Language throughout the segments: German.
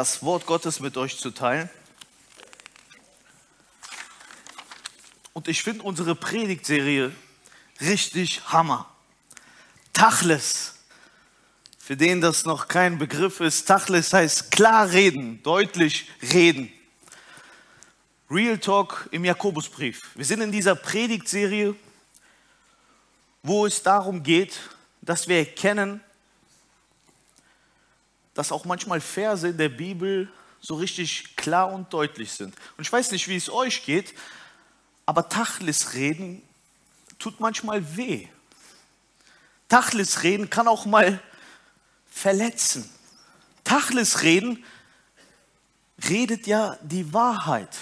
das Wort Gottes mit euch zu teilen. Und ich finde unsere Predigtserie richtig Hammer. Tachles. Für den das noch kein Begriff ist, Tachles heißt klar reden, deutlich reden. Real Talk im Jakobusbrief. Wir sind in dieser Predigtserie, wo es darum geht, dass wir erkennen, dass auch manchmal Verse in der Bibel so richtig klar und deutlich sind. Und ich weiß nicht, wie es euch geht, aber Tachlis reden tut manchmal weh. Tachlis reden kann auch mal verletzen. Tachlis reden redet ja die Wahrheit.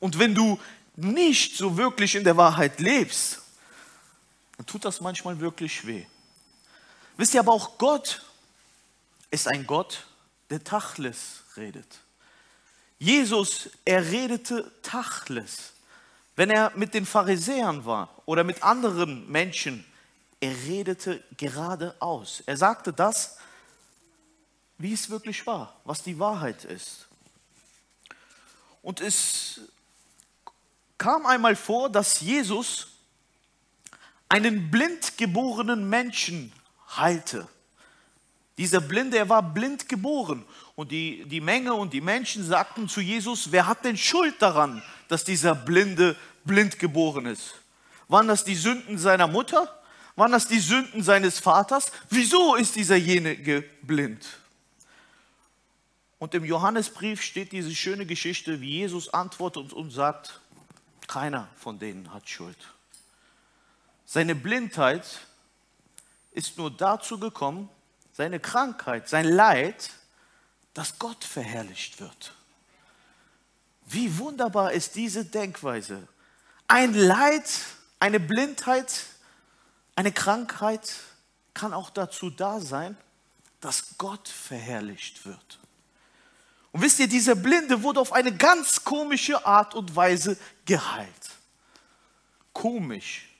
Und wenn du nicht so wirklich in der Wahrheit lebst, dann tut das manchmal wirklich weh. Wisst ihr aber auch Gott ist ein Gott, der Tachles redet. Jesus, er redete Tachles. Wenn er mit den Pharisäern war oder mit anderen Menschen, er redete geradeaus. Er sagte das, wie es wirklich war, was die Wahrheit ist. Und es kam einmal vor, dass Jesus einen blind geborenen Menschen heilte. Dieser Blinde, er war blind geboren. Und die, die Menge und die Menschen sagten zu Jesus, wer hat denn Schuld daran, dass dieser Blinde blind geboren ist? Waren das die Sünden seiner Mutter? Waren das die Sünden seines Vaters? Wieso ist dieserjenige blind? Und im Johannesbrief steht diese schöne Geschichte, wie Jesus antwortet und sagt, keiner von denen hat Schuld. Seine Blindheit ist nur dazu gekommen, seine Krankheit, sein Leid, dass Gott verherrlicht wird. Wie wunderbar ist diese Denkweise. Ein Leid, eine Blindheit, eine Krankheit kann auch dazu da sein, dass Gott verherrlicht wird. Und wisst ihr, dieser Blinde wurde auf eine ganz komische Art und Weise geheilt. Komisch.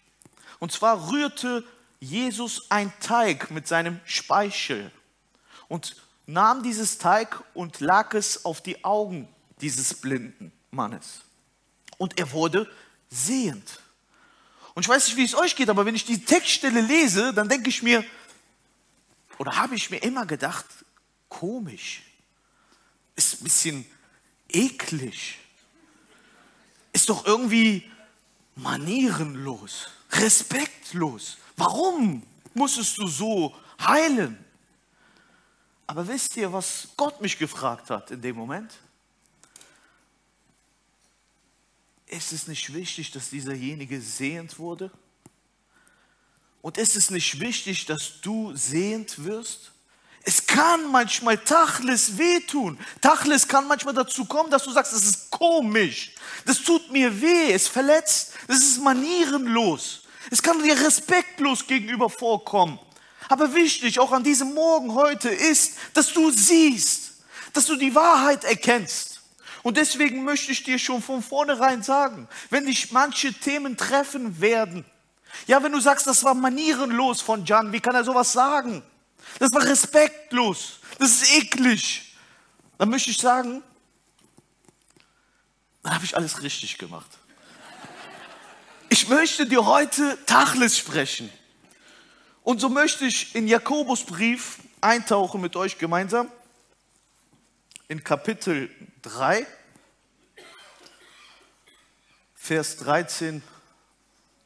Und zwar rührte Jesus ein Teig mit seinem Speichel und nahm dieses Teig und lag es auf die Augen dieses blinden Mannes. Und er wurde sehend. Und ich weiß nicht, wie es euch geht, aber wenn ich die Textstelle lese, dann denke ich mir, oder habe ich mir immer gedacht, komisch, ist ein bisschen eklig, ist doch irgendwie manierenlos, respektlos. Warum musstest du so heilen? Aber wisst ihr, was Gott mich gefragt hat in dem Moment? Ist es nicht wichtig, dass dieserjenige sehend wurde? Und ist es nicht wichtig, dass du sehend wirst? Es kann manchmal Tachlis wehtun. Tachlis kann manchmal dazu kommen, dass du sagst, das ist komisch. Das tut mir weh, es verletzt, das ist manierenlos. Es kann dir respektlos gegenüber vorkommen. Aber wichtig, auch an diesem Morgen heute, ist, dass du siehst, dass du die Wahrheit erkennst. Und deswegen möchte ich dir schon von vornherein sagen, wenn dich manche Themen treffen werden, ja, wenn du sagst, das war manierenlos von Jan, wie kann er sowas sagen? Das war respektlos. Das ist eklig. Dann möchte ich sagen, dann habe ich alles richtig gemacht. Ich möchte dir heute Tachlis sprechen. Und so möchte ich in Jakobusbrief eintauchen mit euch gemeinsam. In Kapitel 3, Vers 13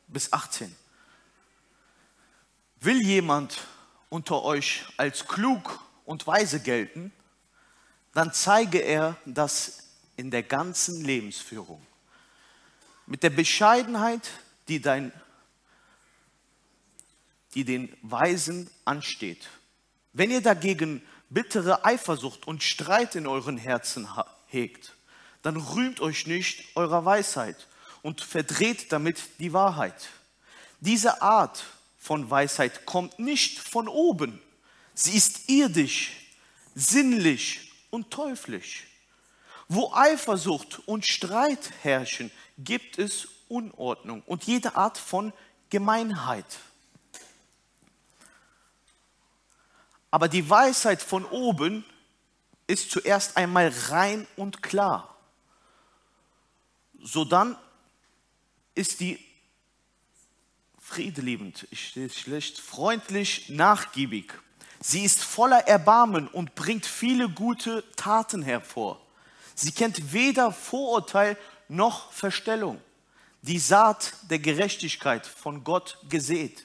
bis 18. Will jemand unter euch als klug und weise gelten, dann zeige er das in der ganzen Lebensführung. Mit der Bescheidenheit, die, dein, die den Weisen ansteht. Wenn ihr dagegen bittere Eifersucht und Streit in euren Herzen hegt, dann rühmt euch nicht eurer Weisheit und verdreht damit die Wahrheit. Diese Art von Weisheit kommt nicht von oben. Sie ist irdisch, sinnlich und teuflisch. Wo Eifersucht und Streit herrschen, gibt es Unordnung und jede Art von Gemeinheit. Aber die Weisheit von oben ist zuerst einmal rein und klar. So dann ist die friedeliebend, schlecht, freundlich, nachgiebig. Sie ist voller Erbarmen und bringt viele gute Taten hervor. Sie kennt weder Vorurteil noch Verstellung. Die Saat der Gerechtigkeit von Gott gesät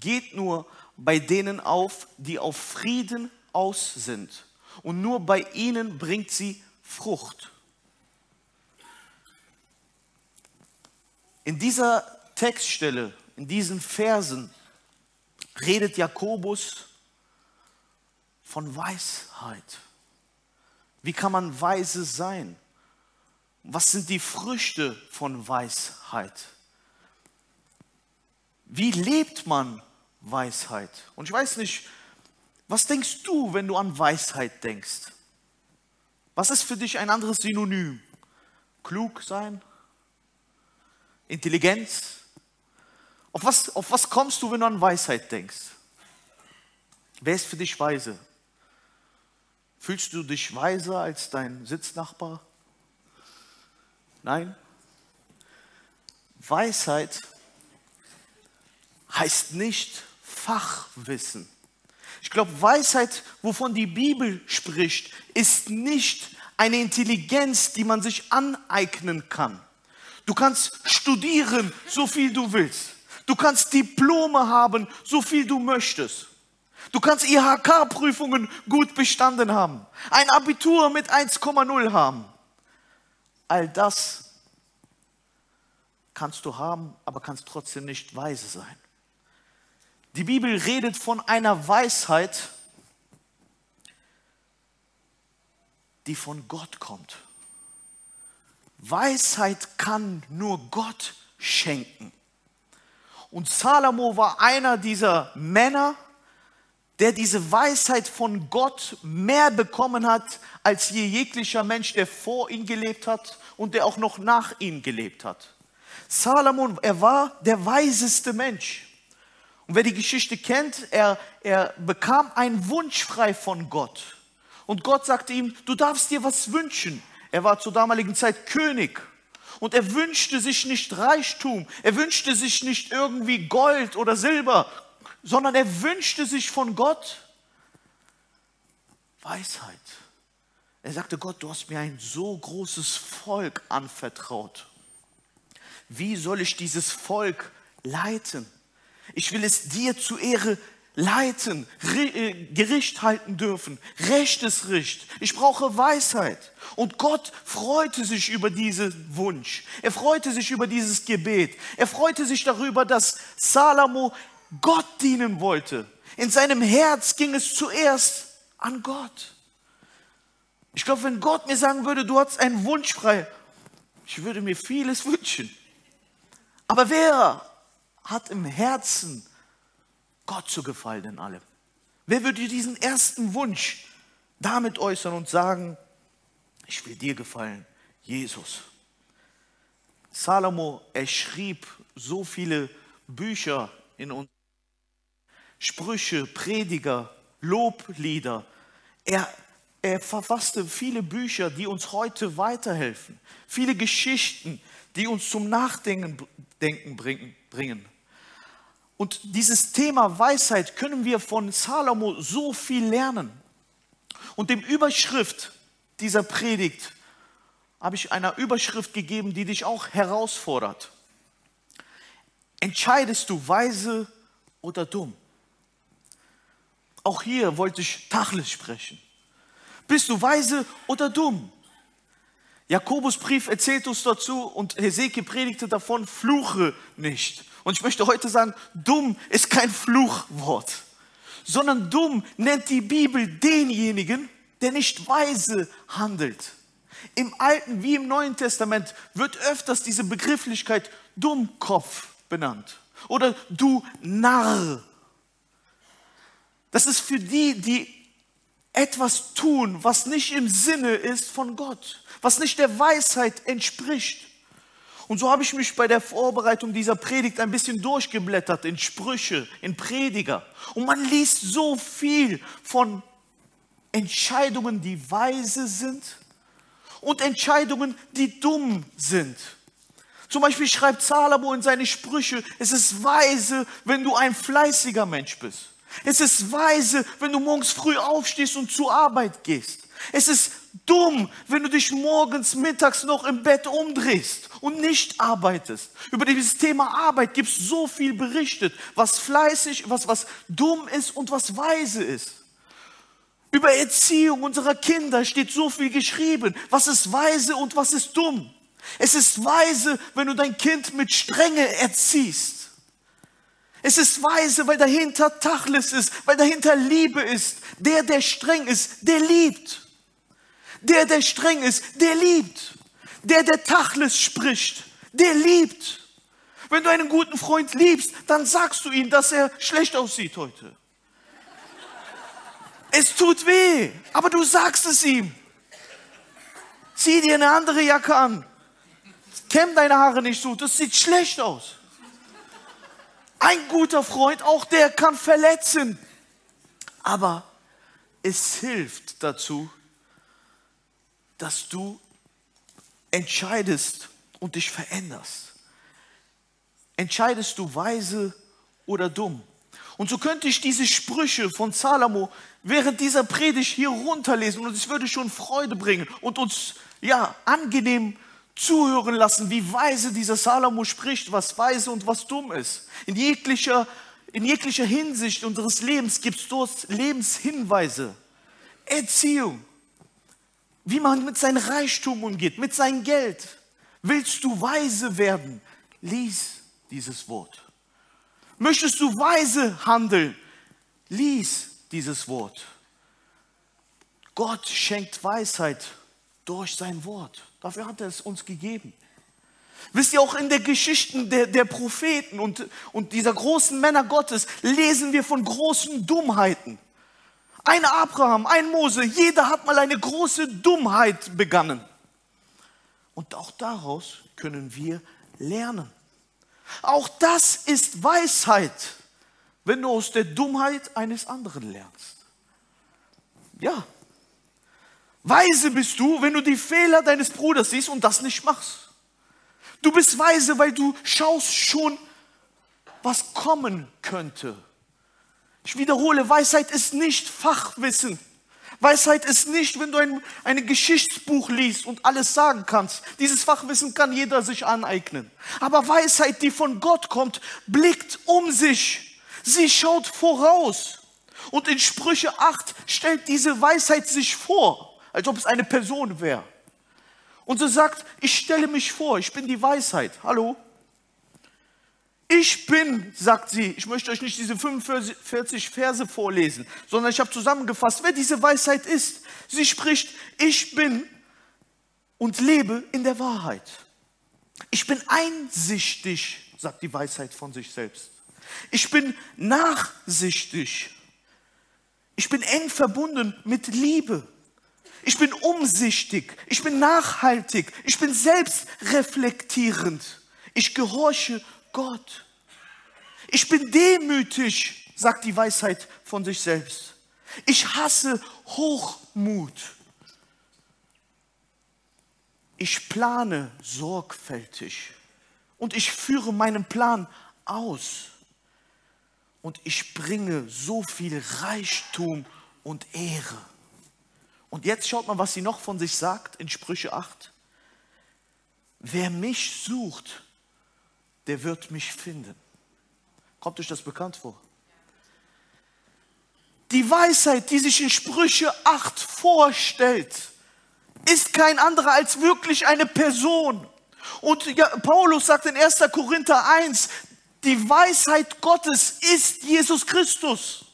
geht nur bei denen auf, die auf Frieden aus sind. Und nur bei ihnen bringt sie Frucht. In dieser Textstelle, in diesen Versen, redet Jakobus von Weisheit. Wie kann man weise sein? Was sind die Früchte von Weisheit? Wie lebt man Weisheit? Und ich weiß nicht, was denkst du, wenn du an Weisheit denkst? Was ist für dich ein anderes Synonym? Klug sein? Intelligenz? Auf was, auf was kommst du, wenn du an Weisheit denkst? Wer ist für dich weise? Fühlst du dich weiser als dein Sitznachbar? Nein? Weisheit heißt nicht Fachwissen. Ich glaube, Weisheit, wovon die Bibel spricht, ist nicht eine Intelligenz, die man sich aneignen kann. Du kannst studieren, so viel du willst. Du kannst Diplome haben, so viel du möchtest. Du kannst IHK-Prüfungen gut bestanden haben, ein Abitur mit 1,0 haben. All das kannst du haben, aber kannst trotzdem nicht weise sein. Die Bibel redet von einer Weisheit, die von Gott kommt. Weisheit kann nur Gott schenken. Und Salomo war einer dieser Männer, der diese Weisheit von Gott mehr bekommen hat als je jeglicher Mensch, der vor ihm gelebt hat und der auch noch nach ihm gelebt hat. Salomon, er war der weiseste Mensch. Und wer die Geschichte kennt, er, er bekam einen Wunsch frei von Gott. Und Gott sagte ihm, du darfst dir was wünschen. Er war zur damaligen Zeit König. Und er wünschte sich nicht Reichtum, er wünschte sich nicht irgendwie Gold oder Silber, sondern er wünschte sich von Gott Weisheit. Er sagte, Gott, du hast mir ein so großes Volk anvertraut. Wie soll ich dieses Volk leiten? Ich will es dir zu Ehre leiten, äh, Gericht halten dürfen, rechtes Richt. Ich brauche Weisheit. Und Gott freute sich über diesen Wunsch. Er freute sich über dieses Gebet. Er freute sich darüber, dass Salomo Gott dienen wollte. In seinem Herz ging es zuerst an Gott. Ich glaube, wenn Gott mir sagen würde, du hast einen Wunsch frei, ich würde mir vieles wünschen. Aber wer hat im Herzen Gott zu gefallen in allem? Wer würde diesen ersten Wunsch damit äußern und sagen, ich will dir gefallen, Jesus? Salomo, er schrieb so viele Bücher in uns. Sprüche, Prediger, Loblieder. Er, er verfasste viele Bücher, die uns heute weiterhelfen. Viele Geschichten, die uns zum Nachdenken bringen. Und dieses Thema Weisheit können wir von Salomo so viel lernen. Und dem Überschrift dieser Predigt habe ich einer Überschrift gegeben, die dich auch herausfordert. Entscheidest du weise oder dumm? Auch hier wollte ich Tachlis sprechen. Bist du weise oder dumm? Jakobus Brief erzählt uns dazu und Hesekiel predigte davon, fluche nicht. Und ich möchte heute sagen, dumm ist kein Fluchwort, sondern dumm nennt die Bibel denjenigen, der nicht weise handelt. Im Alten wie im Neuen Testament wird öfters diese Begrifflichkeit Dummkopf benannt oder du Narr das ist für die, die etwas tun, was nicht im Sinne ist von Gott, was nicht der Weisheit entspricht. Und so habe ich mich bei der Vorbereitung dieser Predigt ein bisschen durchgeblättert in Sprüche, in Prediger. Und man liest so viel von Entscheidungen, die weise sind und Entscheidungen, die dumm sind. Zum Beispiel schreibt Salomo in seine Sprüche, es ist weise, wenn du ein fleißiger Mensch bist. Es ist weise, wenn du morgens früh aufstehst und zur Arbeit gehst. Es ist dumm, wenn du dich morgens, mittags noch im Bett umdrehst und nicht arbeitest. Über dieses Thema Arbeit gibt es so viel berichtet, was fleißig, was, was dumm ist und was weise ist. Über Erziehung unserer Kinder steht so viel geschrieben. Was ist weise und was ist dumm? Es ist weise, wenn du dein Kind mit Strenge erziehst. Es ist weise, weil dahinter Tachlis ist, weil dahinter Liebe ist. Der, der streng ist, der liebt. Der, der streng ist, der liebt. Der, der Tachlis spricht, der liebt. Wenn du einen guten Freund liebst, dann sagst du ihm, dass er schlecht aussieht heute. Es tut weh, aber du sagst es ihm. Zieh dir eine andere Jacke an. Kämm deine Haare nicht so, das sieht schlecht aus. Ein guter Freund, auch der kann verletzen. Aber es hilft dazu, dass du entscheidest und dich veränderst. Entscheidest du weise oder dumm? Und so könnte ich diese Sprüche von Salomo während dieser Predigt hier runterlesen und es würde schon Freude bringen und uns ja angenehm zuhören lassen, wie weise dieser Salomo spricht, was weise und was dumm ist. In jeglicher, in jeglicher Hinsicht unseres Lebens gibt es dort Lebenshinweise, Erziehung, wie man mit seinem Reichtum umgeht, mit seinem Geld. Willst du weise werden? Lies dieses Wort. Möchtest du weise handeln? Lies dieses Wort. Gott schenkt Weisheit durch sein Wort. Dafür hat er es uns gegeben. Wisst ihr, auch in der Geschichten der, der Propheten und, und dieser großen Männer Gottes lesen wir von großen Dummheiten. Ein Abraham, ein Mose, jeder hat mal eine große Dummheit begangen. Und auch daraus können wir lernen. Auch das ist Weisheit, wenn du aus der Dummheit eines anderen lernst. Ja, weise bist du, wenn du die Fehler deines Bruders siehst und das nicht machst. Du bist weise, weil du schaust schon, was kommen könnte. Ich wiederhole, Weisheit ist nicht Fachwissen. Weisheit ist nicht, wenn du ein, ein Geschichtsbuch liest und alles sagen kannst. Dieses Fachwissen kann jeder sich aneignen. Aber Weisheit, die von Gott kommt, blickt um sich. Sie schaut voraus. Und in Sprüche 8 stellt diese Weisheit sich vor, als ob es eine Person wäre. Und sie sagt, ich stelle mich vor, ich bin die Weisheit. Hallo? Ich bin, sagt sie, ich möchte euch nicht diese 45 Verse vorlesen, sondern ich habe zusammengefasst, wer diese Weisheit ist. Sie spricht, ich bin und lebe in der Wahrheit. Ich bin einsichtig, sagt die Weisheit von sich selbst. Ich bin nachsichtig. Ich bin eng verbunden mit Liebe. Ich bin umsichtig. Ich bin nachhaltig. Ich bin selbstreflektierend. Ich gehorche Gott. Ich bin demütig, sagt die Weisheit von sich selbst. Ich hasse Hochmut. Ich plane sorgfältig und ich führe meinen Plan aus. Und ich bringe so viel Reichtum und Ehre. Und jetzt schaut mal, was sie noch von sich sagt in Sprüche 8. Wer mich sucht, der wird mich finden. Kommt euch das bekannt vor? Die Weisheit, die sich in Sprüche 8 vorstellt, ist kein anderer als wirklich eine Person. Und Paulus sagt in 1. Korinther 1, die Weisheit Gottes ist Jesus Christus.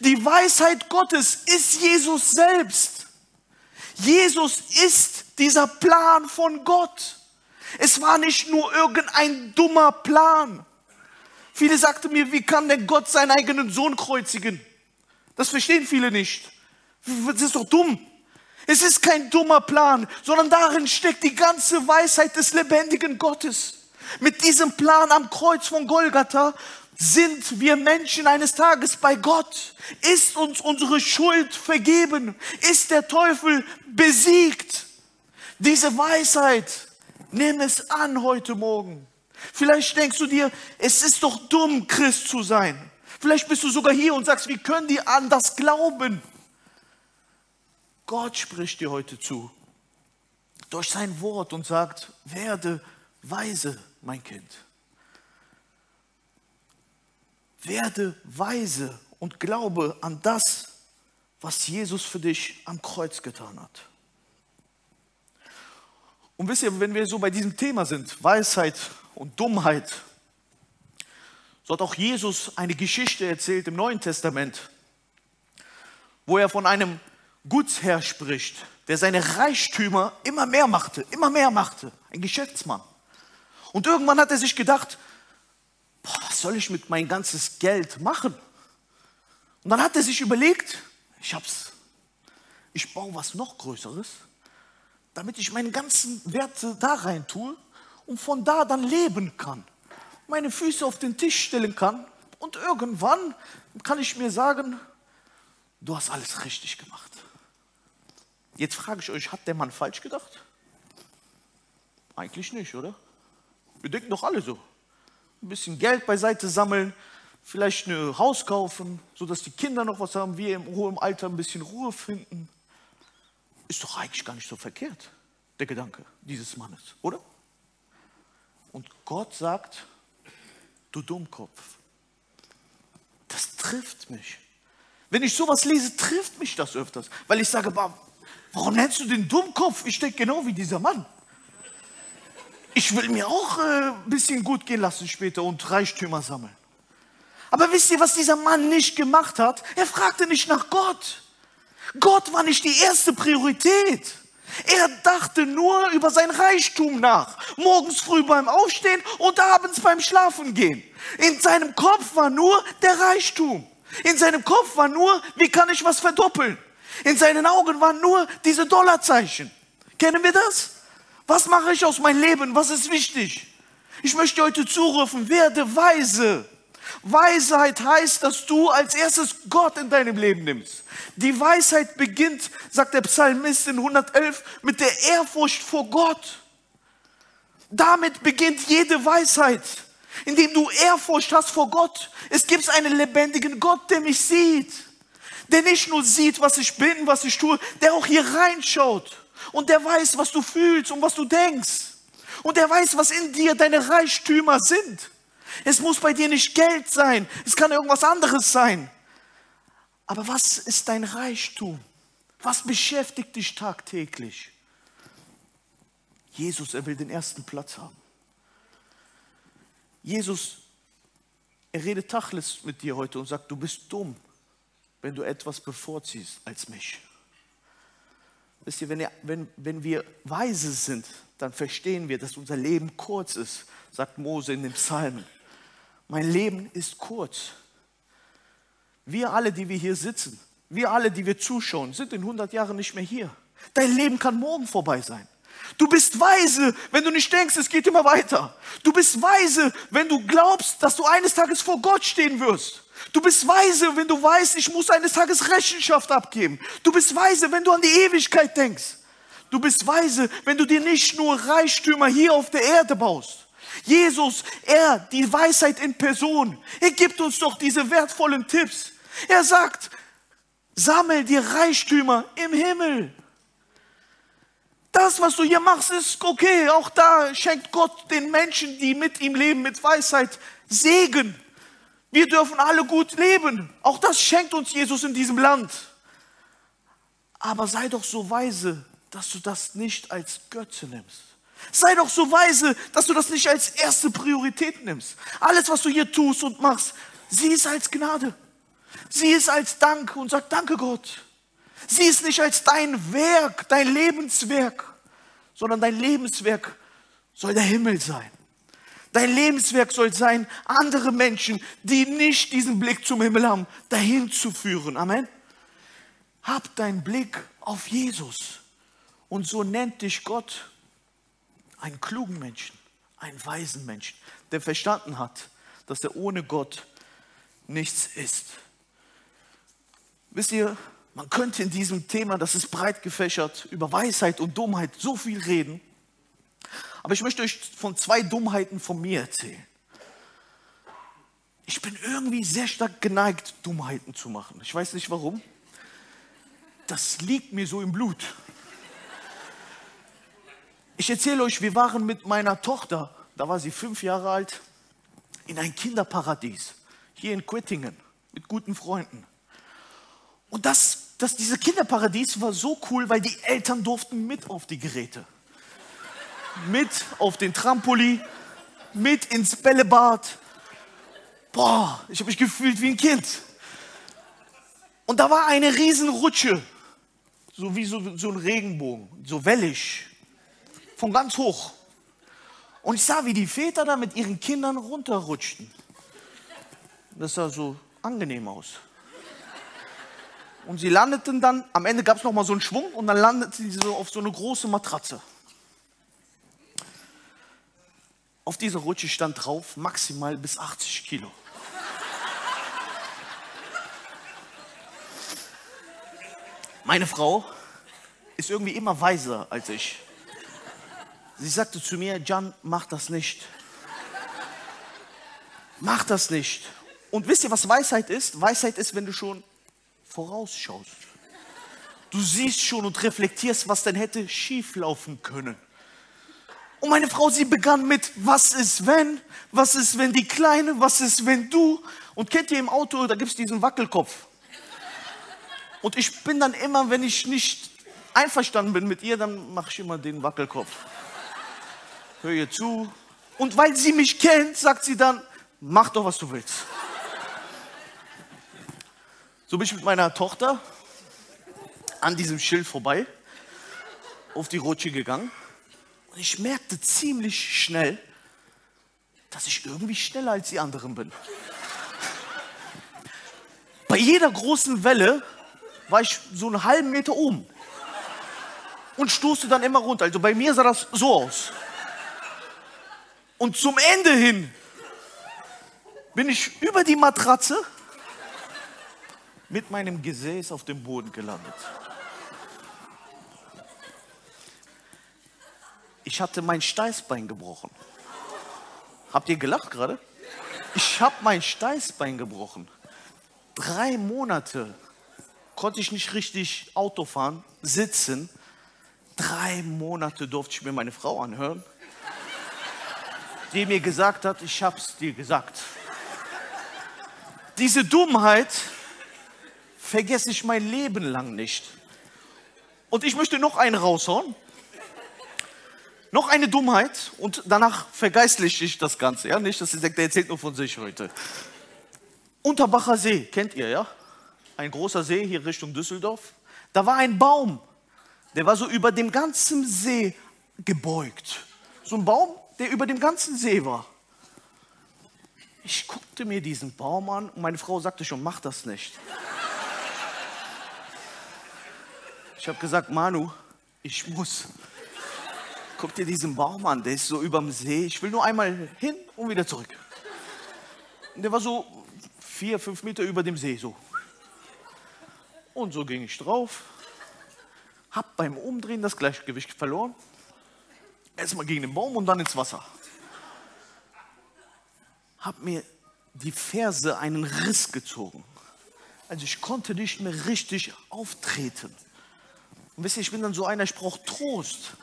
Die Weisheit Gottes ist Jesus selbst. Jesus ist dieser Plan von Gott. Es war nicht nur irgendein dummer Plan. Viele sagten mir, wie kann denn Gott seinen eigenen Sohn kreuzigen? Das verstehen viele nicht. Das ist doch dumm. Es ist kein dummer Plan, sondern darin steckt die ganze Weisheit des lebendigen Gottes. Mit diesem Plan am Kreuz von Golgatha sind wir Menschen eines Tages bei Gott. Ist uns unsere Schuld vergeben? Ist der Teufel besiegt? Diese Weisheit, nimm es an heute Morgen. Vielleicht denkst du dir, es ist doch dumm, Christ zu sein. Vielleicht bist du sogar hier und sagst, wie können die an das glauben? Gott spricht dir heute zu durch sein Wort und sagt, werde weise, mein Kind. Werde weise und glaube an das, was Jesus für dich am Kreuz getan hat. Und wisst ihr, wenn wir so bei diesem Thema sind, Weisheit und Dummheit, so hat auch Jesus eine Geschichte erzählt im Neuen Testament, wo er von einem Gutsherr spricht, der seine Reichtümer immer mehr machte, immer mehr machte, ein Geschäftsmann. Und irgendwann hat er sich gedacht, boah, was soll ich mit mein ganzes Geld machen? Und dann hat er sich überlegt, ich hab's, ich baue was noch Größeres, damit ich meine ganzen Werte da rein tue und von da dann leben kann, meine Füße auf den Tisch stellen kann und irgendwann kann ich mir sagen, du hast alles richtig gemacht. Jetzt frage ich euch, hat der Mann falsch gedacht? Eigentlich nicht, oder? Wir denken doch alle so. Ein bisschen Geld beiseite sammeln, vielleicht ein Haus kaufen, sodass die Kinder noch was haben, wir im hohen Alter ein bisschen Ruhe finden. Ist doch eigentlich gar nicht so verkehrt, der Gedanke dieses Mannes, oder? Und Gott sagt, du Dummkopf, das trifft mich. Wenn ich sowas lese, trifft mich das öfters, weil ich sage, warum nennst du den Dummkopf? Ich denke genau wie dieser Mann. Ich will mir auch äh, ein bisschen gut gehen lassen später und Reichtümer sammeln. Aber wisst ihr, was dieser Mann nicht gemacht hat? Er fragte nicht nach Gott. Gott war nicht die erste Priorität. Er dachte nur über sein Reichtum nach. Morgens früh beim Aufstehen und abends beim Schlafen gehen. In seinem Kopf war nur der Reichtum. In seinem Kopf war nur, wie kann ich was verdoppeln? In seinen Augen waren nur diese Dollarzeichen. Kennen wir das? Was mache ich aus meinem Leben? Was ist wichtig? Ich möchte heute zurufen, werde weise. Weisheit heißt, dass du als erstes Gott in deinem Leben nimmst. Die Weisheit beginnt, sagt der Psalmist in 111, mit der Ehrfurcht vor Gott. Damit beginnt jede Weisheit, indem du Ehrfurcht hast vor Gott. Es gibt einen lebendigen Gott, der mich sieht, der nicht nur sieht, was ich bin, was ich tue, der auch hier reinschaut und der weiß, was du fühlst und was du denkst. Und der weiß, was in dir deine Reichtümer sind. Es muss bei dir nicht Geld sein, es kann irgendwas anderes sein. Aber was ist dein Reichtum? Was beschäftigt dich tagtäglich? Jesus, er will den ersten Platz haben. Jesus, er redet Tachles mit dir heute und sagt, du bist dumm, wenn du etwas bevorziehst als mich. Wisst ihr, wenn, wenn, wenn wir weise sind, dann verstehen wir, dass unser Leben kurz ist, sagt Mose in den Psalmen. Mein Leben ist kurz. Wir alle, die wir hier sitzen, wir alle, die wir zuschauen, sind in 100 Jahren nicht mehr hier. Dein Leben kann morgen vorbei sein. Du bist weise, wenn du nicht denkst, es geht immer weiter. Du bist weise, wenn du glaubst, dass du eines Tages vor Gott stehen wirst. Du bist weise, wenn du weißt, ich muss eines Tages Rechenschaft abgeben. Du bist weise, wenn du an die Ewigkeit denkst. Du bist weise, wenn du dir nicht nur Reichtümer hier auf der Erde baust. Jesus, er, die Weisheit in Person, er gibt uns doch diese wertvollen Tipps. Er sagt, sammel dir Reichtümer im Himmel. Das, was du hier machst, ist okay. Auch da schenkt Gott den Menschen, die mit ihm leben, mit Weisheit, Segen. Wir dürfen alle gut leben. Auch das schenkt uns Jesus in diesem Land. Aber sei doch so weise, dass du das nicht als Götze nimmst. Sei doch so weise, dass du das nicht als erste Priorität nimmst. Alles, was du hier tust und machst, sieh es als Gnade. Sieh es als Dank und sag Danke Gott. Sieh es nicht als dein Werk, dein Lebenswerk, sondern dein Lebenswerk soll der Himmel sein. Dein Lebenswerk soll sein, andere Menschen, die nicht diesen Blick zum Himmel haben, dahin zu führen. Amen. Hab deinen Blick auf Jesus. Und so nennt dich Gott einen klugen Menschen, einen weisen Menschen, der verstanden hat, dass er ohne Gott nichts ist. Wisst ihr, man könnte in diesem Thema, das ist breit gefächert, über Weisheit und Dummheit so viel reden. Aber ich möchte euch von zwei Dummheiten von mir erzählen. Ich bin irgendwie sehr stark geneigt, Dummheiten zu machen. Ich weiß nicht warum. Das liegt mir so im Blut. Ich erzähle euch, wir waren mit meiner Tochter, da war sie fünf Jahre alt, in ein Kinderparadies, hier in Quittingen, mit guten Freunden. Und das, das, diese Kinderparadies war so cool, weil die Eltern durften mit auf die Geräte. Mit auf den Trampolin, mit ins Bällebad. Boah, ich habe mich gefühlt wie ein Kind. Und da war eine Riesenrutsche, so wie so, so ein Regenbogen, so wellig, von ganz hoch. Und ich sah, wie die Väter da mit ihren Kindern runterrutschten. Das sah so angenehm aus. Und sie landeten dann, am Ende gab es nochmal so einen Schwung und dann landeten sie so auf so eine große Matratze. Auf dieser Rutsche stand drauf maximal bis 80 Kilo. Meine Frau ist irgendwie immer weiser als ich. Sie sagte zu mir, Jan, mach das nicht. Mach das nicht. Und wisst ihr, was Weisheit ist? Weisheit ist, wenn du schon vorausschaust. Du siehst schon und reflektierst, was denn hätte schieflaufen können. Und meine Frau, sie begann mit, was ist wenn? Was ist wenn die Kleine? Was ist wenn du? Und kennt ihr im Auto, da gibt es diesen Wackelkopf. Und ich bin dann immer, wenn ich nicht einverstanden bin mit ihr, dann mache ich immer den Wackelkopf hör ihr zu. Und weil sie mich kennt, sagt sie dann, mach doch, was du willst. So bin ich mit meiner Tochter an diesem Schild vorbei, auf die Rutsche gegangen. Und ich merkte ziemlich schnell, dass ich irgendwie schneller als die anderen bin. Bei jeder großen Welle war ich so einen halben Meter oben und stoßte dann immer runter. Also bei mir sah das so aus. Und zum Ende hin bin ich über die Matratze mit meinem Gesäß auf dem Boden gelandet. Ich hatte mein Steißbein gebrochen. Habt ihr gelacht gerade? Ich habe mein Steißbein gebrochen. Drei Monate konnte ich nicht richtig Auto fahren, sitzen. Drei Monate durfte ich mir meine Frau anhören die mir gesagt hat, ich hab's dir gesagt. Diese Dummheit vergesse ich mein Leben lang nicht. Und ich möchte noch einen raushauen. Noch eine Dummheit und danach vergeistliche ich das Ganze. Ja? Nicht, dass ihr denkt, der erzählt nur von sich heute. Unterbacher See, kennt ihr, ja? Ein großer See hier Richtung Düsseldorf. Da war ein Baum, der war so über dem ganzen See gebeugt. So ein Baum, der über dem ganzen See war. Ich guckte mir diesen Baum an und meine Frau sagte schon, mach das nicht. Ich habe gesagt, Manu, ich muss. Guck dir diesen Baum an, der ist so über dem See. Ich will nur einmal hin und wieder zurück. Und der war so vier, fünf Meter über dem See, so. Und so ging ich drauf, hab beim Umdrehen das Gleichgewicht verloren erstmal gegen den Baum und dann ins Wasser. Hab mir die Ferse einen Riss gezogen. Also ich konnte nicht mehr richtig auftreten. Und wisst ihr, ich bin dann so einer, ich brauche Trost.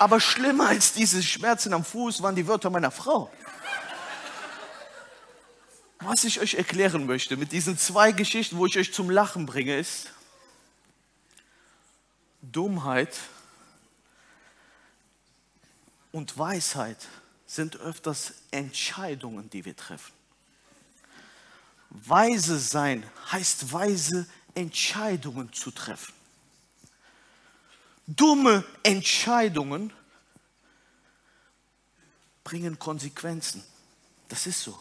Aber schlimmer als diese Schmerzen am Fuß waren die Wörter meiner Frau. Was ich euch erklären möchte mit diesen zwei Geschichten, wo ich euch zum Lachen bringe, ist Dummheit und Weisheit sind öfters Entscheidungen, die wir treffen. Weise sein heißt weise Entscheidungen zu treffen. Dumme Entscheidungen bringen Konsequenzen. Das ist so.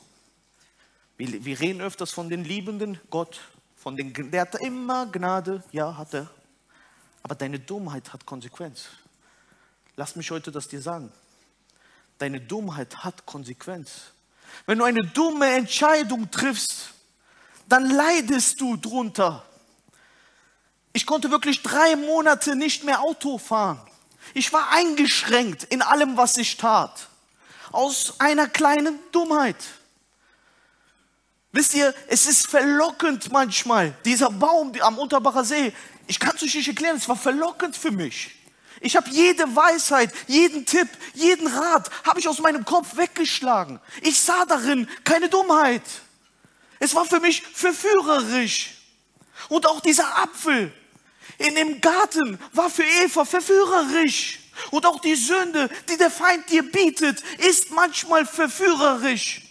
Wir, wir reden öfters von den liebenden Gott, von den, der hat immer Gnade, ja, hat er. Aber deine Dummheit hat Konsequenz. Lass mich heute das dir sagen. Deine Dummheit hat Konsequenz. Wenn du eine dumme Entscheidung triffst, dann leidest du drunter. Ich konnte wirklich drei Monate nicht mehr Auto fahren. Ich war eingeschränkt in allem, was ich tat. Aus einer kleinen Dummheit. Wisst ihr, es ist verlockend manchmal, dieser Baum am Unterbacher See. Ich kann es euch nicht erklären, es war verlockend für mich. Ich habe jede Weisheit, jeden Tipp, jeden Rat, habe ich aus meinem Kopf weggeschlagen. Ich sah darin keine Dummheit. Es war für mich verführerisch. Und auch dieser Apfel in dem Garten war für Eva verführerisch. Und auch die Sünde, die der Feind dir bietet, ist manchmal verführerisch.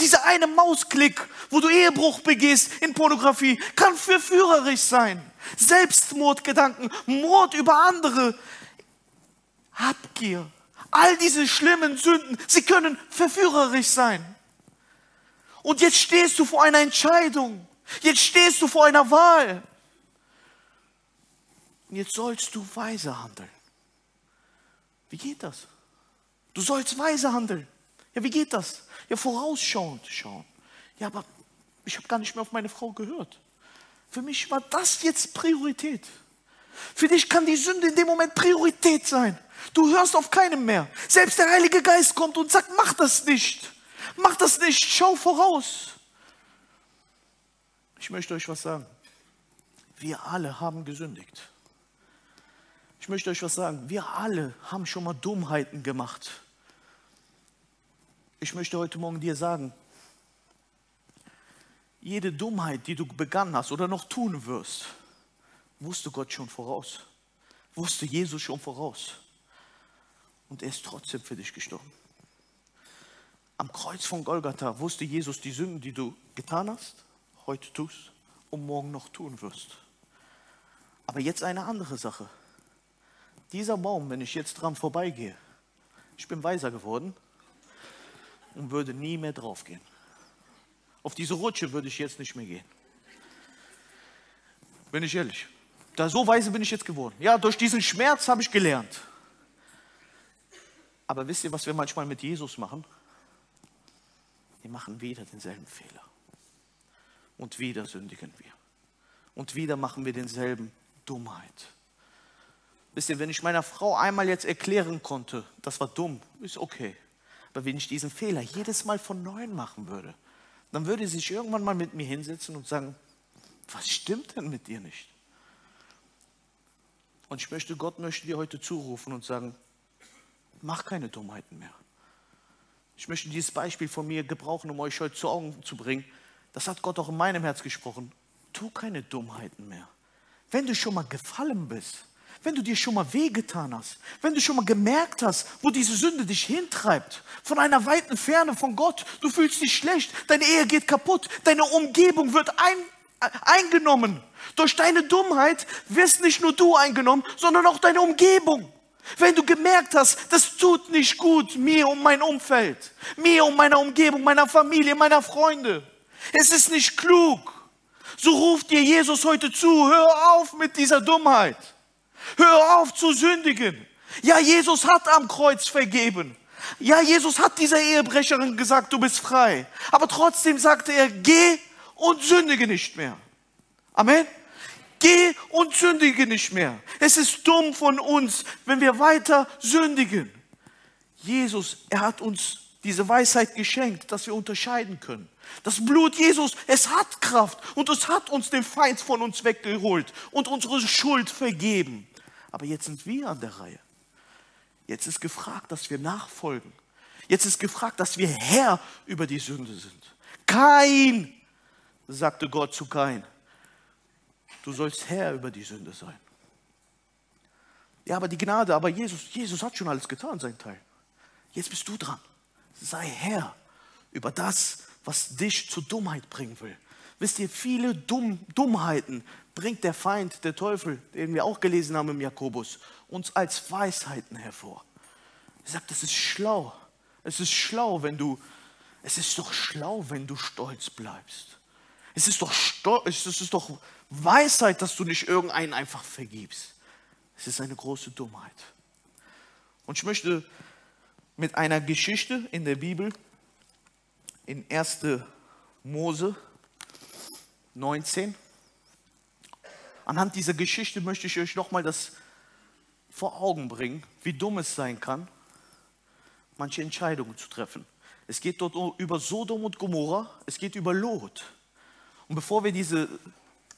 Dieser eine Mausklick, wo du Ehebruch begehst in Pornografie, kann verführerisch sein. Selbstmordgedanken, Mord über andere, Habgier, all diese schlimmen Sünden, sie können verführerisch sein. Und jetzt stehst du vor einer Entscheidung. Jetzt stehst du vor einer Wahl. Und jetzt sollst du weise handeln. Wie geht das? Du sollst weise handeln. Ja, wie geht das? Ja, vorausschauend schauen. Ja, aber ich habe gar nicht mehr auf meine Frau gehört. Für mich war das jetzt Priorität. Für dich kann die Sünde in dem Moment Priorität sein. Du hörst auf keinem mehr. Selbst der Heilige Geist kommt und sagt, mach das nicht. Mach das nicht. Schau voraus. Ich möchte euch was sagen. Wir alle haben gesündigt. Ich möchte euch was sagen. Wir alle haben schon mal Dummheiten gemacht. Ich möchte heute Morgen dir sagen, jede Dummheit, die du begangen hast oder noch tun wirst, wusste Gott schon voraus. Wusste Jesus schon voraus. Und er ist trotzdem für dich gestorben. Am Kreuz von Golgatha wusste Jesus die Sünden, die du getan hast, heute tust und morgen noch tun wirst. Aber jetzt eine andere Sache. Dieser Baum, wenn ich jetzt dran vorbeigehe, ich bin weiser geworden und würde nie mehr draufgehen. Auf diese Rutsche würde ich jetzt nicht mehr gehen. Bin ich ehrlich. Da so weise bin ich jetzt geworden. Ja, durch diesen Schmerz habe ich gelernt. Aber wisst ihr, was wir manchmal mit Jesus machen? Wir machen wieder denselben Fehler. Und wieder sündigen wir. Und wieder machen wir denselben Dummheit. Wisst ihr, wenn ich meiner Frau einmal jetzt erklären konnte, das war dumm, ist okay. Aber wenn ich diesen Fehler jedes Mal von neuem machen würde, dann würde sie sich irgendwann mal mit mir hinsetzen und sagen, was stimmt denn mit dir nicht? Und ich möchte, Gott möchte dir heute zurufen und sagen, mach keine Dummheiten mehr. Ich möchte dieses Beispiel von mir gebrauchen, um euch heute zu Augen zu bringen. Das hat Gott auch in meinem Herz gesprochen. Tu keine Dummheiten mehr. Wenn du schon mal gefallen bist, wenn du dir schon mal wehgetan hast, wenn du schon mal gemerkt hast, wo diese Sünde dich hintreibt, von einer weiten Ferne von Gott, du fühlst dich schlecht, deine Ehe geht kaputt, deine Umgebung wird ein, äh, eingenommen. Durch deine Dummheit wirst nicht nur du eingenommen, sondern auch deine Umgebung. Wenn du gemerkt hast, das tut nicht gut mir und mein Umfeld, mir und meiner Umgebung, meiner Familie, meiner Freunde. Es ist nicht klug. So ruft dir Jesus heute zu, hör auf mit dieser Dummheit. Hör auf zu sündigen. Ja, Jesus hat am Kreuz vergeben. Ja, Jesus hat dieser Ehebrecherin gesagt, du bist frei. Aber trotzdem sagte er, geh und sündige nicht mehr. Amen. Geh und sündige nicht mehr. Es ist dumm von uns, wenn wir weiter sündigen. Jesus, er hat uns diese Weisheit geschenkt, dass wir unterscheiden können. Das Blut Jesus, es hat Kraft und es hat uns den Feind von uns weggeholt und unsere Schuld vergeben. Aber jetzt sind wir an der Reihe. Jetzt ist gefragt, dass wir nachfolgen. Jetzt ist gefragt, dass wir Herr über die Sünde sind. Kein, sagte Gott zu Kain, du sollst Herr über die Sünde sein. Ja, aber die Gnade, aber Jesus, Jesus hat schon alles getan, sein Teil. Jetzt bist du dran. Sei Herr über das, was dich zur Dummheit bringen will. Wisst ihr, viele Dumm, Dummheiten bringt der Feind, der Teufel, den wir auch gelesen haben im Jakobus, uns als Weisheiten hervor. Er sagt, es ist schlau. Es ist schlau, wenn du, es ist doch schlau, wenn du stolz bleibst. Es ist doch, es ist doch Weisheit, dass du nicht irgendeinen einfach vergibst. Es ist eine große Dummheit. Und ich möchte mit einer Geschichte in der Bibel in 1. Mose 19. Anhand dieser Geschichte möchte ich euch nochmal das vor Augen bringen, wie dumm es sein kann, manche Entscheidungen zu treffen. Es geht dort über Sodom und Gomorra, es geht über Lot. Und bevor wir diese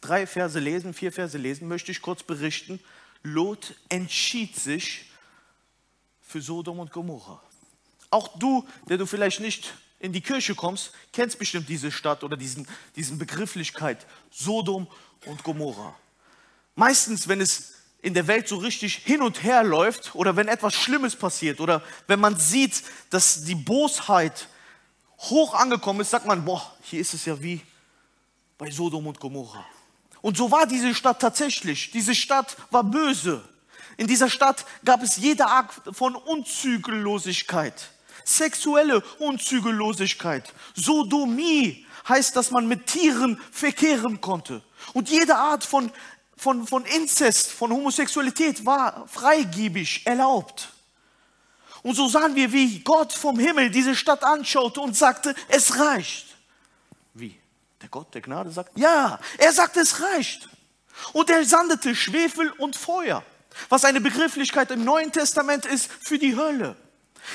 drei Verse lesen, vier Verse lesen, möchte ich kurz berichten, Lot entschied sich für Sodom und Gomorra. Auch du, der du vielleicht nicht in die Kirche kommst, kennst bestimmt diese Stadt oder diesen, diesen Begrifflichkeit Sodom und Gomorra. Meistens, wenn es in der Welt so richtig hin und her läuft oder wenn etwas Schlimmes passiert oder wenn man sieht, dass die Bosheit hoch angekommen ist, sagt man, boah, hier ist es ja wie bei Sodom und Gomorra. Und so war diese Stadt tatsächlich. Diese Stadt war böse. In dieser Stadt gab es jede Art von Unzügellosigkeit, sexuelle Unzügellosigkeit, Sodomie heißt, dass man mit Tieren verkehren konnte. Und jede Art von von, von Inzest, von Homosexualität war freigebig erlaubt. Und so sahen wir, wie Gott vom Himmel diese Stadt anschaute und sagte, es reicht. Wie? Der Gott der Gnade sagt, ja, er sagte, es reicht. Und er sandete Schwefel und Feuer, was eine Begrifflichkeit im Neuen Testament ist für die Hölle.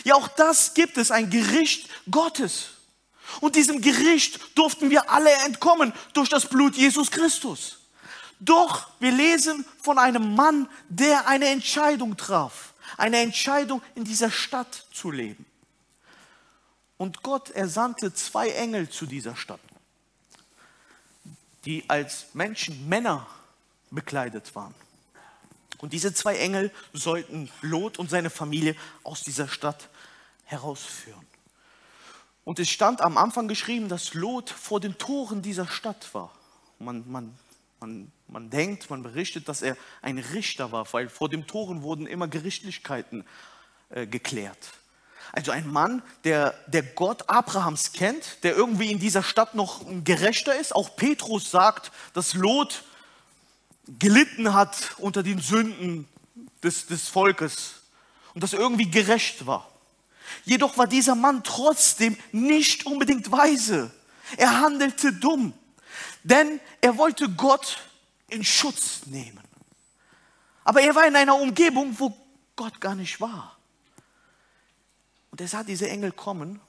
Ja, auch das gibt es, ein Gericht Gottes. Und diesem Gericht durften wir alle entkommen durch das Blut Jesus Christus. Doch wir lesen von einem Mann, der eine Entscheidung traf. Eine Entscheidung, in dieser Stadt zu leben. Und Gott ersandte zwei Engel zu dieser Stadt, die als Menschen, Männer bekleidet waren. Und diese zwei Engel sollten Lot und seine Familie aus dieser Stadt herausführen. Und es stand am Anfang geschrieben, dass Lot vor den Toren dieser Stadt war. Man, man man, man denkt, man berichtet, dass er ein Richter war, weil vor dem Toren wurden immer Gerichtlichkeiten äh, geklärt. Also ein Mann, der, der Gott Abrahams kennt, der irgendwie in dieser Stadt noch gerechter ist. Auch Petrus sagt, dass Lot gelitten hat unter den Sünden des, des Volkes und dass er irgendwie gerecht war. Jedoch war dieser Mann trotzdem nicht unbedingt weise. Er handelte dumm denn er wollte Gott in Schutz nehmen. Aber er war in einer Umgebung, wo Gott gar nicht war. Und er sah diese Engel kommen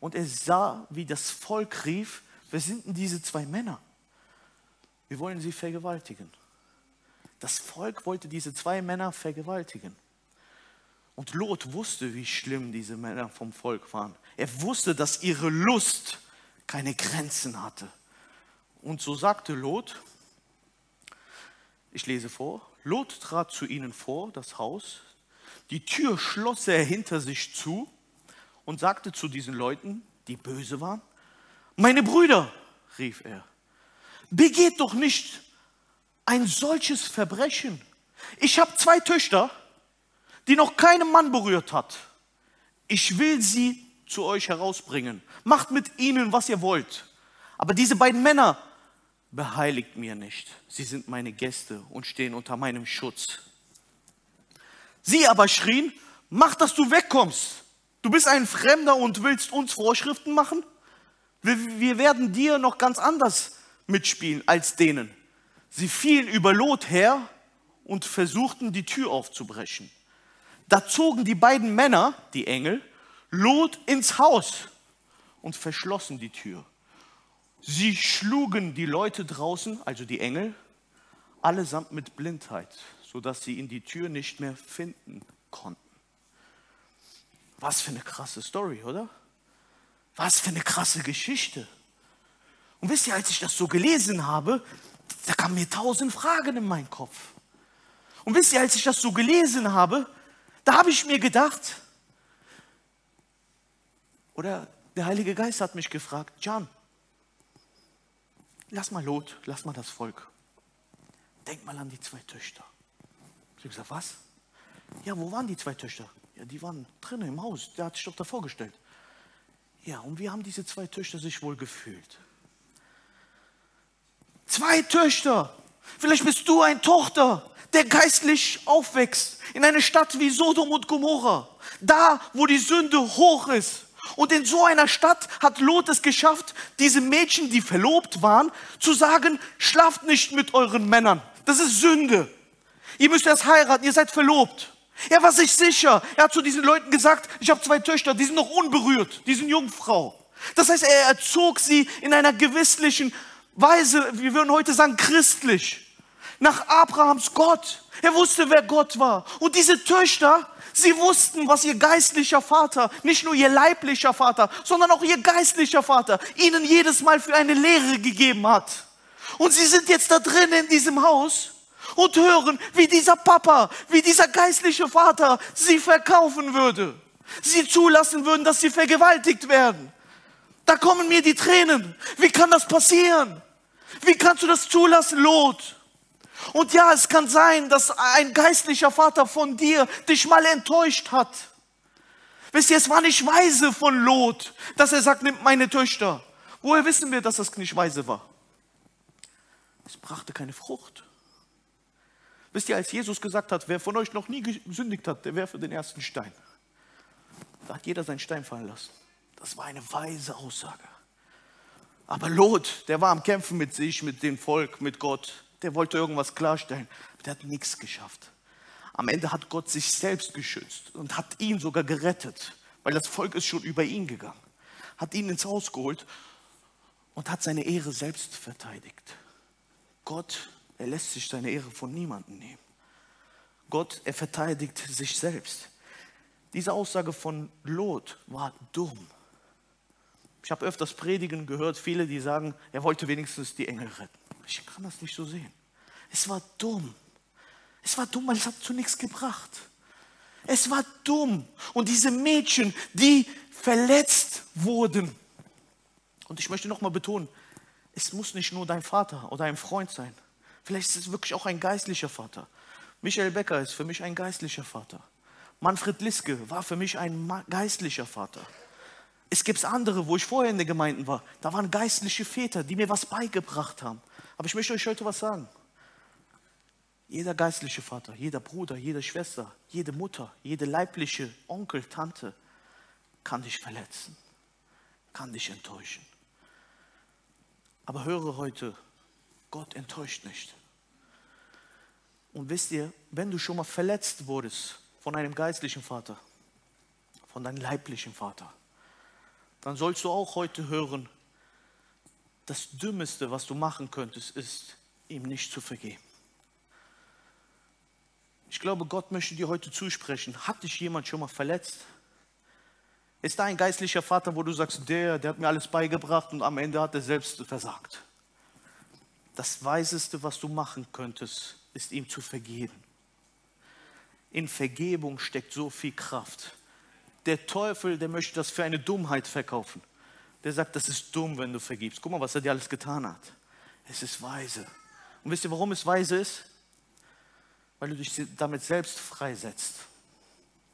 und er sah, wie das Volk rief, wer sind denn diese zwei Männer? Wir wollen sie vergewaltigen. Das Volk wollte diese zwei Männer vergewaltigen. Und Lot wusste, wie schlimm diese Männer vom Volk waren. Er wusste, dass ihre Lust keine Grenzen hatte. Und so sagte Lot, ich lese vor, Lot trat zu ihnen vor, das Haus, die Tür schloss er hinter sich zu und sagte zu diesen Leuten, die böse waren, meine Brüder, rief er, begeht doch nicht ein solches Verbrechen. Ich habe zwei Töchter, die noch keinem Mann berührt hat. Ich will sie zu euch herausbringen. Macht mit ihnen, was ihr wollt. Aber diese beiden Männer beheiligt mir nicht. Sie sind meine Gäste und stehen unter meinem Schutz. Sie aber schrien, mach, dass du wegkommst. Du bist ein Fremder und willst uns Vorschriften machen? Wir, wir werden dir noch ganz anders mitspielen als denen. Sie fielen über Lot her und versuchten die Tür aufzubrechen. Da zogen die beiden Männer, die Engel, Lot ins Haus und verschlossen die Tür. Sie schlugen die Leute draußen, also die Engel, allesamt mit Blindheit, sodass sie in die Tür nicht mehr finden konnten. Was für eine krasse Story, oder? Was für eine krasse Geschichte. Und wisst ihr, als ich das so gelesen habe, da kamen mir tausend Fragen in meinen Kopf. Und wisst ihr, als ich das so gelesen habe, da habe ich mir gedacht, oder der Heilige Geist hat mich gefragt, John, lass mal Lot, lass mal das Volk. Denk mal an die zwei Töchter. Ich habe gesagt, was? Ja, wo waren die zwei Töchter? Ja, die waren drinnen im Haus. Der hat sich doch da vorgestellt. Ja, und wie haben diese zwei Töchter sich wohl gefühlt? Zwei Töchter Vielleicht bist du ein Tochter, der geistlich aufwächst in einer Stadt wie Sodom und Gomorra. Da, wo die Sünde hoch ist. Und in so einer Stadt hat Lot es geschafft, diese Mädchen, die verlobt waren, zu sagen, schlaft nicht mit euren Männern. Das ist Sünde. Ihr müsst erst heiraten, ihr seid verlobt. Er war sich sicher. Er hat zu diesen Leuten gesagt, ich habe zwei Töchter, die sind noch unberührt, die sind Jungfrau. Das heißt, er erzog sie in einer gewisslichen Weise, wir würden heute sagen, christlich. Nach Abrahams Gott. Er wusste, wer Gott war. Und diese Töchter, sie wussten, was ihr geistlicher Vater, nicht nur ihr leiblicher Vater, sondern auch ihr geistlicher Vater, ihnen jedes Mal für eine Lehre gegeben hat. Und sie sind jetzt da drin in diesem Haus und hören, wie dieser Papa, wie dieser geistliche Vater sie verkaufen würde. Sie zulassen würden, dass sie vergewaltigt werden. Da kommen mir die Tränen. Wie kann das passieren? Wie kannst du das zulassen, Lot? Und ja, es kann sein, dass ein geistlicher Vater von dir dich mal enttäuscht hat. Wisst ihr, es war nicht weise von Lot, dass er sagt, nimm meine Töchter. Woher wissen wir, dass das nicht weise war? Es brachte keine Frucht. Wisst ihr, als Jesus gesagt hat, wer von euch noch nie gesündigt hat, der werfe den ersten Stein. Da hat jeder seinen Stein fallen lassen. Das war eine weise Aussage. Aber Lot, der war am Kämpfen mit sich, mit dem Volk, mit Gott. Der wollte irgendwas klarstellen. Der hat nichts geschafft. Am Ende hat Gott sich selbst geschützt und hat ihn sogar gerettet, weil das Volk ist schon über ihn gegangen. Hat ihn ins Haus geholt und hat seine Ehre selbst verteidigt. Gott er lässt sich seine Ehre von niemandem nehmen. Gott, er verteidigt sich selbst. Diese Aussage von Lot war dumm. Ich habe öfters Predigen gehört, viele, die sagen, er wollte wenigstens die Engel retten. Ich kann das nicht so sehen. Es war dumm. Es war dumm, weil es hat zu nichts gebracht. Es war dumm. Und diese Mädchen, die verletzt wurden. Und ich möchte nochmal betonen, es muss nicht nur dein Vater oder ein Freund sein. Vielleicht ist es wirklich auch ein geistlicher Vater. Michael Becker ist für mich ein geistlicher Vater. Manfred Liske war für mich ein geistlicher Vater. Es gibt andere, wo ich vorher in der Gemeinde war, da waren geistliche Väter, die mir was beigebracht haben. Aber ich möchte euch heute was sagen. Jeder geistliche Vater, jeder Bruder, jede Schwester, jede Mutter, jede leibliche Onkel, Tante kann dich verletzen, kann dich enttäuschen. Aber höre heute Gott enttäuscht nicht. Und wisst ihr, wenn du schon mal verletzt wurdest von einem geistlichen Vater, von deinem leiblichen Vater, dann sollst du auch heute hören, das Dümmeste, was du machen könntest, ist, ihm nicht zu vergeben. Ich glaube, Gott möchte dir heute zusprechen. Hat dich jemand schon mal verletzt? Ist da ein geistlicher Vater, wo du sagst, der, der hat mir alles beigebracht und am Ende hat er selbst versagt? das Weiseste, was du machen könntest, ist ihm zu vergeben. In Vergebung steckt so viel Kraft. Der Teufel, der möchte das für eine Dummheit verkaufen. Der sagt, das ist dumm, wenn du vergibst. Guck mal, was er dir alles getan hat. Es ist weise. Und wisst ihr, warum es weise ist? Weil du dich damit selbst freisetzt.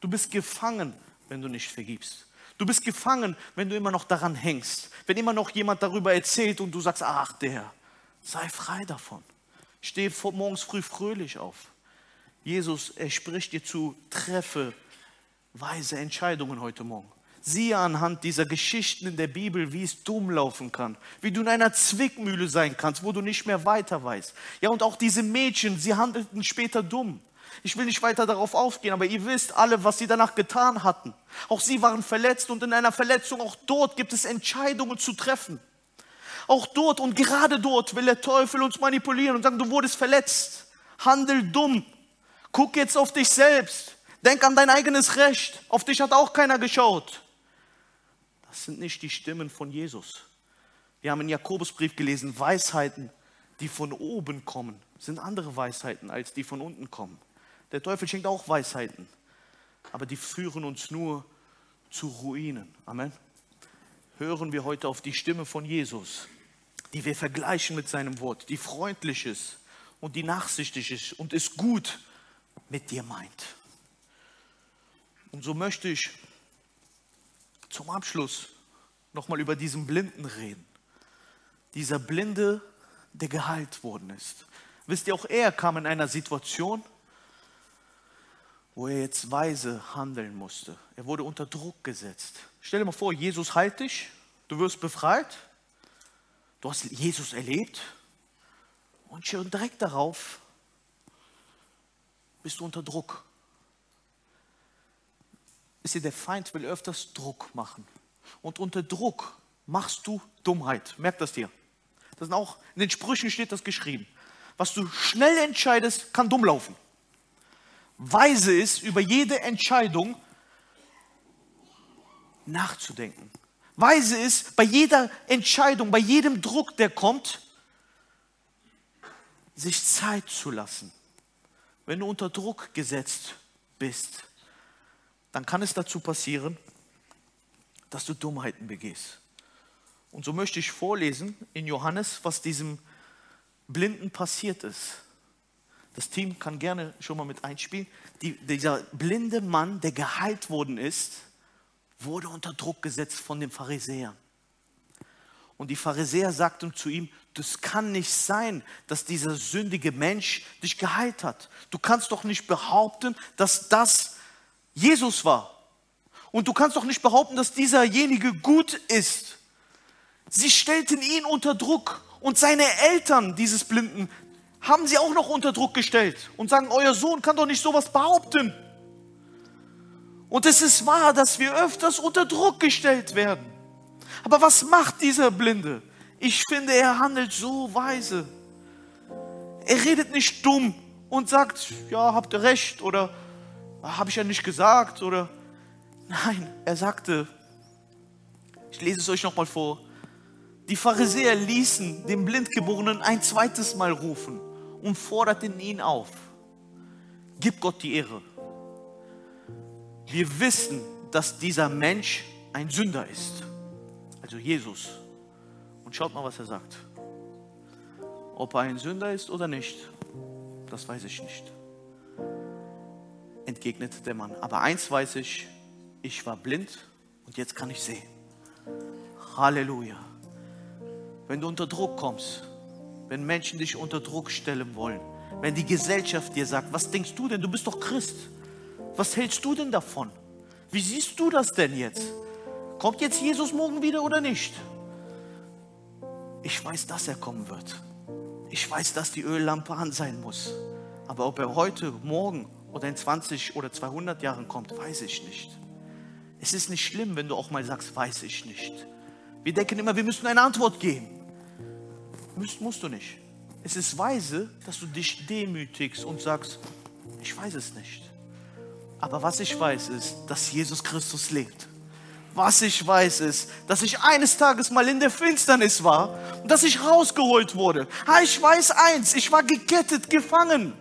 Du bist gefangen, wenn du nicht vergibst. Du bist gefangen, wenn du immer noch daran hängst. Wenn immer noch jemand darüber erzählt und du sagst, ach der, Sei frei davon. Steh morgens früh fröhlich auf. Jesus, er spricht dir zu, treffe weise Entscheidungen heute Morgen. Siehe anhand dieser Geschichten in der Bibel, wie es dumm laufen kann, wie du in einer Zwickmühle sein kannst, wo du nicht mehr weiter weißt. Ja, und auch diese Mädchen, sie handelten später dumm. Ich will nicht weiter darauf aufgehen, aber ihr wisst alle, was sie danach getan hatten. Auch sie waren verletzt und in einer Verletzung, auch dort gibt es Entscheidungen zu treffen. Auch dort und gerade dort will der Teufel uns manipulieren und sagen, du wurdest verletzt. Handel dumm. Guck jetzt auf dich selbst. Denk an dein eigenes Recht. Auf dich hat auch keiner geschaut. Das sind nicht die Stimmen von Jesus. Wir haben in Jakobusbrief gelesen, Weisheiten, die von oben kommen, sind andere Weisheiten als die von unten kommen. Der Teufel schenkt auch Weisheiten, aber die führen uns nur zu Ruinen. Amen. Hören wir heute auf die Stimme von Jesus die wir vergleichen mit seinem Wort, die freundlich ist und die nachsichtig ist und es gut mit dir meint. Und so möchte ich zum Abschluss nochmal über diesen Blinden reden. Dieser Blinde, der geheilt worden ist. Wisst ihr, auch er kam in einer Situation, wo er jetzt weise handeln musste. Er wurde unter Druck gesetzt. Stell dir mal vor, Jesus heilt dich, du wirst befreit, du hast Jesus erlebt und schon direkt darauf bist du unter Druck. Wisst ihr, der Feind will öfters Druck machen. Und unter Druck machst du Dummheit. Merkt das dir. Das sind auch, in den Sprüchen steht das geschrieben. Was du schnell entscheidest, kann dumm laufen. Weise ist, über jede Entscheidung nachzudenken. Weise ist, bei jeder Entscheidung, bei jedem Druck, der kommt, sich Zeit zu lassen. Wenn du unter Druck gesetzt bist, dann kann es dazu passieren, dass du Dummheiten begehst. Und so möchte ich vorlesen in Johannes, was diesem Blinden passiert ist. Das Team kann gerne schon mal mit einspielen. Die, dieser blinde Mann, der geheilt worden ist, wurde unter Druck gesetzt von den Pharisäern. Und die Pharisäer sagten zu ihm, das kann nicht sein, dass dieser sündige Mensch dich geheilt hat. Du kannst doch nicht behaupten, dass das Jesus war. Und du kannst doch nicht behaupten, dass dieserjenige gut ist. Sie stellten ihn unter Druck und seine Eltern dieses Blinden haben sie auch noch unter Druck gestellt und sagen, euer Sohn kann doch nicht sowas behaupten. Und es ist wahr, dass wir öfters unter Druck gestellt werden. Aber was macht dieser Blinde? Ich finde, er handelt so weise. Er redet nicht dumm und sagt, ja, habt ihr recht oder habe ich ja nicht gesagt oder nein, er sagte, ich lese es euch nochmal vor, die Pharisäer ließen den Blindgeborenen ein zweites Mal rufen und forderten ihn auf. Gib Gott die Ehre. Wir wissen, dass dieser Mensch ein Sünder ist. Also Jesus. Und schaut mal, was er sagt. Ob er ein Sünder ist oder nicht, das weiß ich nicht. Entgegnete der Mann. Aber eins weiß ich, ich war blind und jetzt kann ich sehen. Halleluja. Wenn du unter Druck kommst, wenn Menschen dich unter Druck stellen wollen, wenn die Gesellschaft dir sagt, was denkst du denn, du bist doch Christ, was hältst du denn davon? Wie siehst du das denn jetzt? Kommt jetzt Jesus morgen wieder oder nicht? Ich weiß, dass er kommen wird. Ich weiß, dass die Öllampe an sein muss. Aber ob er heute, morgen oder in 20 oder 200 Jahren kommt, weiß ich nicht. Es ist nicht schlimm, wenn du auch mal sagst, weiß ich nicht. Wir denken immer, wir müssen eine Antwort geben. Musst, musst du nicht. Es ist weise, dass du dich demütigst und sagst, ich weiß es nicht. Aber was ich weiß ist, dass Jesus Christus lebt. Was ich weiß ist, dass ich eines Tages mal in der Finsternis war und dass ich rausgeholt wurde. Ich weiß eins, ich war gekettet, gefangen.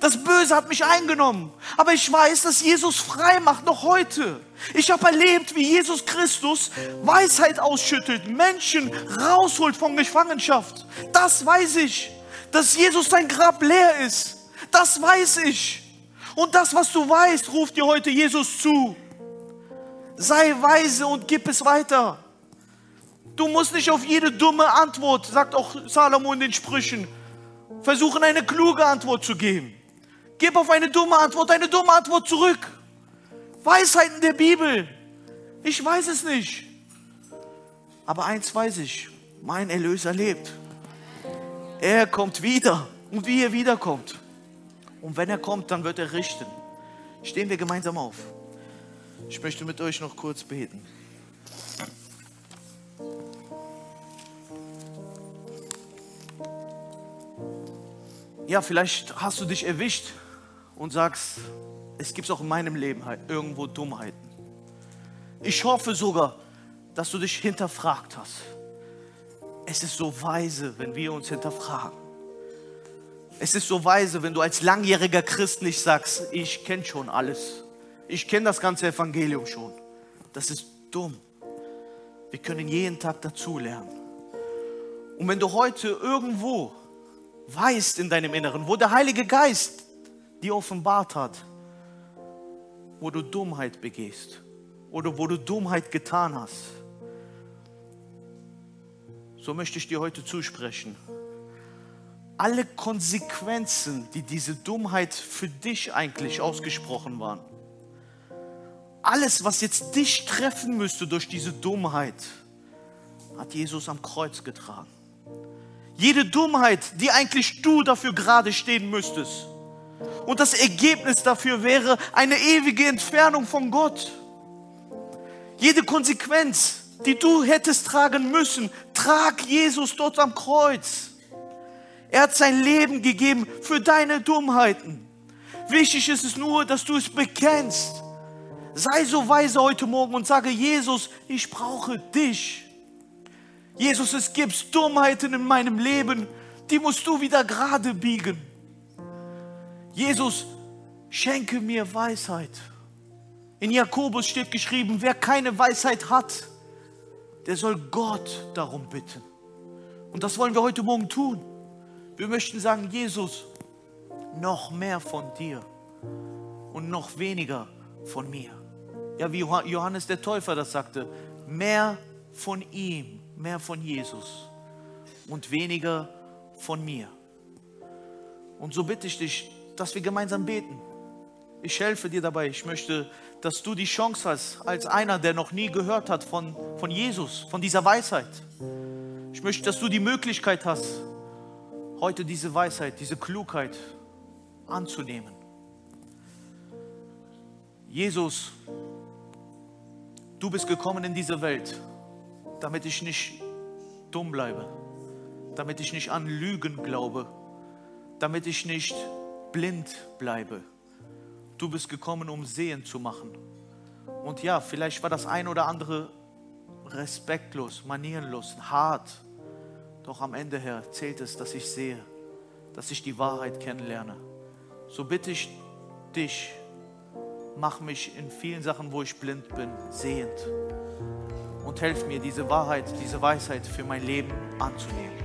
Das Böse hat mich eingenommen. Aber ich weiß, dass Jesus frei macht, noch heute. Ich habe erlebt, wie Jesus Christus Weisheit ausschüttelt, Menschen rausholt von Gefangenschaft. Das weiß ich. Dass Jesus sein Grab leer ist. Das weiß ich. Und das, was du weißt, ruft dir heute Jesus zu. Sei weise und gib es weiter. Du musst nicht auf jede dumme Antwort, sagt auch Salomo in den Sprüchen, versuchen eine kluge Antwort zu geben. Gib auf eine dumme Antwort eine dumme Antwort zurück. Weisheiten der Bibel. Ich weiß es nicht. Aber eins weiß ich, mein Erlöser lebt. Er kommt wieder und wie er wiederkommt. Und wenn er kommt, dann wird er richten. Stehen wir gemeinsam auf. Ich möchte mit euch noch kurz beten. Ja, vielleicht hast du dich erwischt und sagst, es gibt auch in meinem Leben halt irgendwo Dummheiten. Ich hoffe sogar, dass du dich hinterfragt hast. Es ist so weise, wenn wir uns hinterfragen. Es ist so weise, wenn du als langjähriger Christ nicht sagst, ich kenne schon alles. Ich kenne das ganze Evangelium schon. Das ist dumm. Wir können jeden Tag dazulernen. Und wenn du heute irgendwo weißt in deinem Inneren, wo der Heilige Geist dir offenbart hat, wo du Dummheit begehst oder wo du Dummheit getan hast, so möchte ich dir heute zusprechen. alle Konsequenzen, die diese Dummheit für dich eigentlich ausgesprochen waren, alles, was jetzt dich treffen müsste durch diese Dummheit, hat Jesus am Kreuz getragen. Jede Dummheit, die eigentlich du dafür gerade stehen müsstest. Und das Ergebnis dafür wäre eine ewige Entfernung von Gott. Jede Konsequenz, die du hättest tragen müssen, trag Jesus dort am Kreuz. Er hat sein Leben gegeben für deine Dummheiten. Wichtig ist es nur, dass du es bekennst. Sei so weise heute Morgen und sage, Jesus, ich brauche dich. Jesus, es gibt Dummheiten in meinem Leben, die musst du wieder gerade biegen. Jesus, schenke mir Weisheit. In Jakobus steht geschrieben, wer keine Weisheit hat, der soll Gott darum bitten. Und das wollen wir heute Morgen tun. Wir möchten sagen, Jesus, noch mehr von dir und noch weniger von mir. Ja, wie Johannes der Täufer das sagte, mehr von ihm, mehr von Jesus und weniger von mir. Und so bitte ich dich, dass wir gemeinsam beten. Ich helfe dir dabei. Ich möchte, dass du die Chance hast, als einer, der noch nie gehört hat von, von Jesus, von dieser Weisheit. Ich möchte, dass du die Möglichkeit hast, heute diese Weisheit, diese Klugheit anzunehmen. Jesus, du bist gekommen in diese Welt, damit ich nicht dumm bleibe, damit ich nicht an Lügen glaube, damit ich nicht blind bleibe. Du bist gekommen, um sehen zu machen. Und ja, vielleicht war das ein oder andere respektlos, manierenlos, hart. Doch am Ende her zählt es, dass ich sehe, dass ich die Wahrheit kennenlerne. So bitte ich dich, mach mich in vielen Sachen, wo ich blind bin, sehend. Und helf mir, diese Wahrheit, diese Weisheit für mein Leben anzunehmen.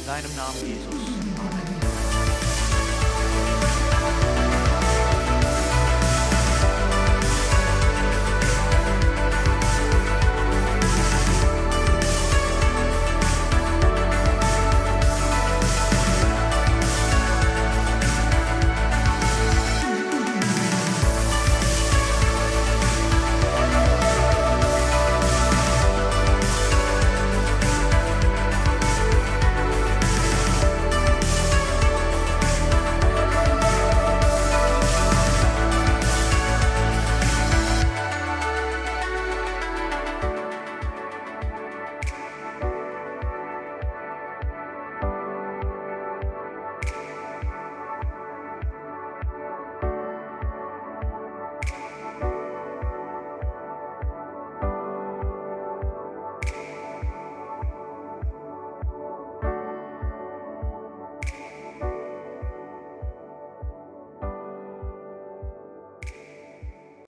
In deinem Namen, Jesus.